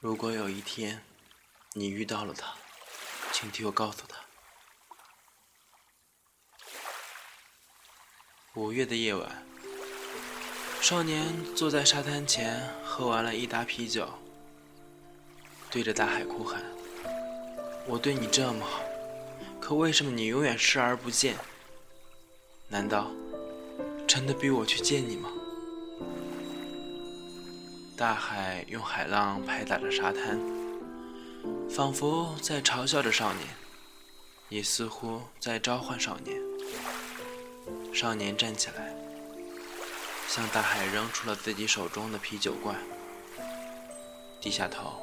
如果有一天你遇到了他，请替我告诉他。五月的夜晚，少年坐在沙滩前，喝完了一打啤酒，对着大海哭喊：“我对你这么好，可为什么你永远视而不见？难道真的逼我去见你吗？”大海用海浪拍打着沙滩，仿佛在嘲笑着少年，也似乎在召唤少年。少年站起来，向大海扔出了自己手中的啤酒罐，低下头，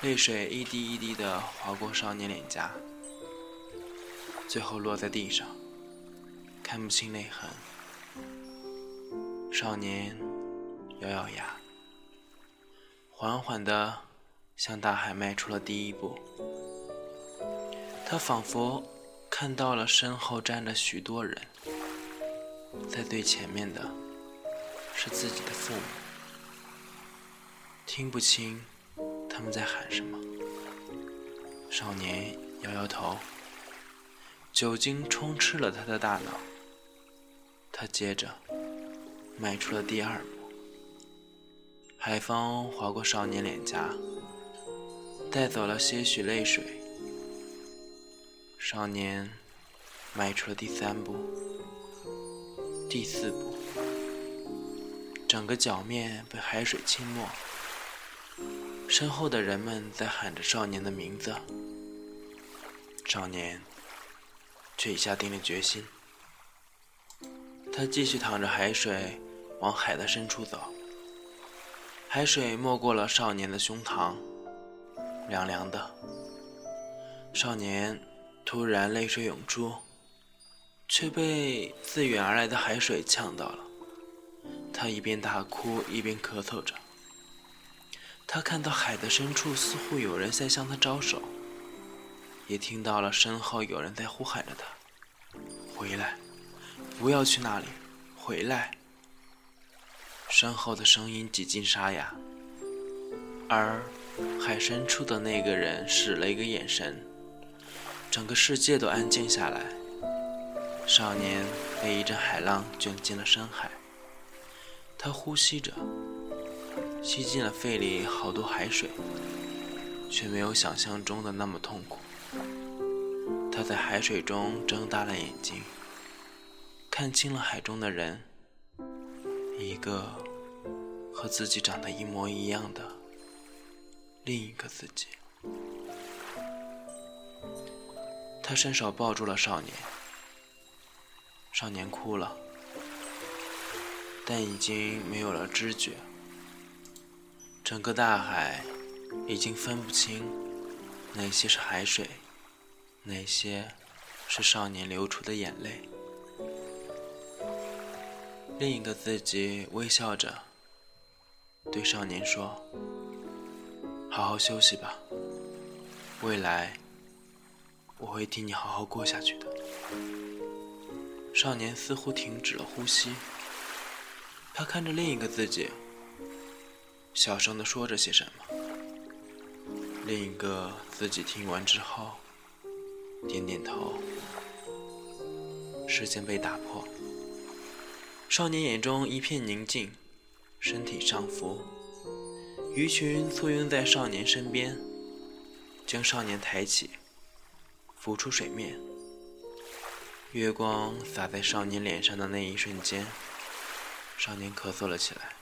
泪水一滴一滴地划过少年脸颊，最后落在地上，看不清泪痕。少年。咬咬牙，缓缓地向大海迈出了第一步。他仿佛看到了身后站着许多人，在最前面的是自己的父母，听不清他们在喊什么。少年摇摇头，酒精充斥了他的大脑。他接着迈出了第二步。海风划过少年脸颊，带走了些许泪水。少年迈出了第三步、第四步，整个脚面被海水浸没。身后的人们在喊着少年的名字，少年却已下定了决心。他继续淌着海水往海的深处走。海水没过了少年的胸膛，凉凉的。少年突然泪水涌出，却被自远而来的海水呛到了。他一边大哭一边咳嗽着。他看到海的深处似乎有人在向他招手，也听到了身后有人在呼喊着他：“回来，不要去那里，回来。”身后的声音几近沙哑，而海深处的那个人使了一个眼神，整个世界都安静下来。少年被一阵海浪卷进了深海，他呼吸着，吸进了肺里好多海水，却没有想象中的那么痛苦。他在海水中睁大了眼睛，看清了海中的人。一个和自己长得一模一样的另一个自己，他伸手抱住了少年，少年哭了，但已经没有了知觉。整个大海已经分不清哪些是海水，哪些是少年流出的眼泪。另一个自己微笑着，对少年说：“好好休息吧，未来我会替你好好过下去的。”少年似乎停止了呼吸，他看着另一个自己，小声的说着些什么。另一个自己听完之后，点点头。时间被打破。少年眼中一片宁静，身体上浮，鱼群簇拥在少年身边，将少年抬起，浮出水面。月光洒在少年脸上的那一瞬间，少年咳嗽了起来。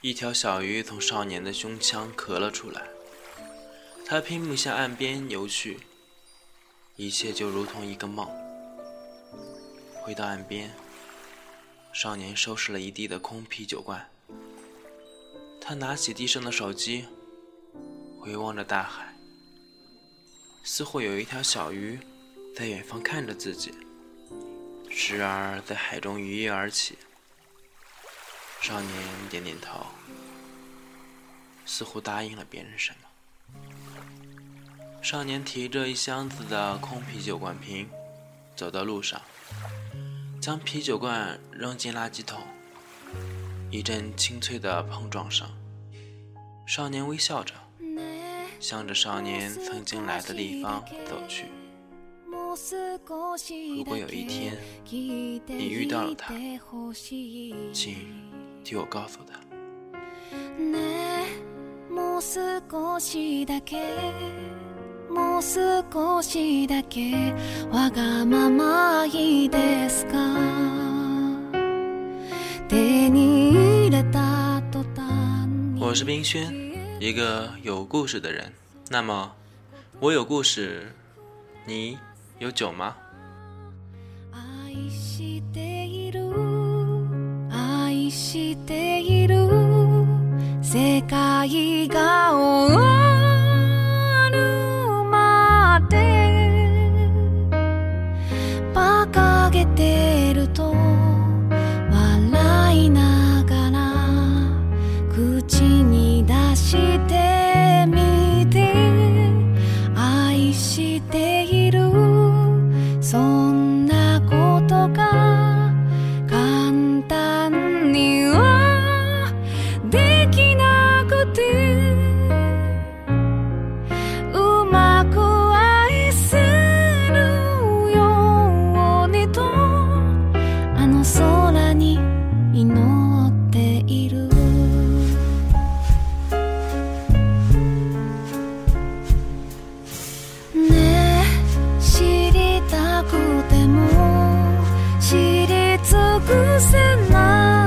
一条小鱼从少年的胸腔咳了出来，他拼命向岸边游去，一切就如同一个梦。回到岸边。少年收拾了一地的空啤酒罐，他拿起地上的手机，回望着大海，似乎有一条小鱼在远方看着自己，时而在海中鱼跃而起。少年点点头，似乎答应了别人什么。少年提着一箱子的空啤酒罐瓶，走到路上。将啤酒罐扔进垃圾桶一阵清脆的碰撞声少年微笑着向着少年曾经来的地方走去。如果有一天你遇到了他请替我告诉他。我是冰轩，一个有故事的人。那么，我有故事，你有酒吗？属せない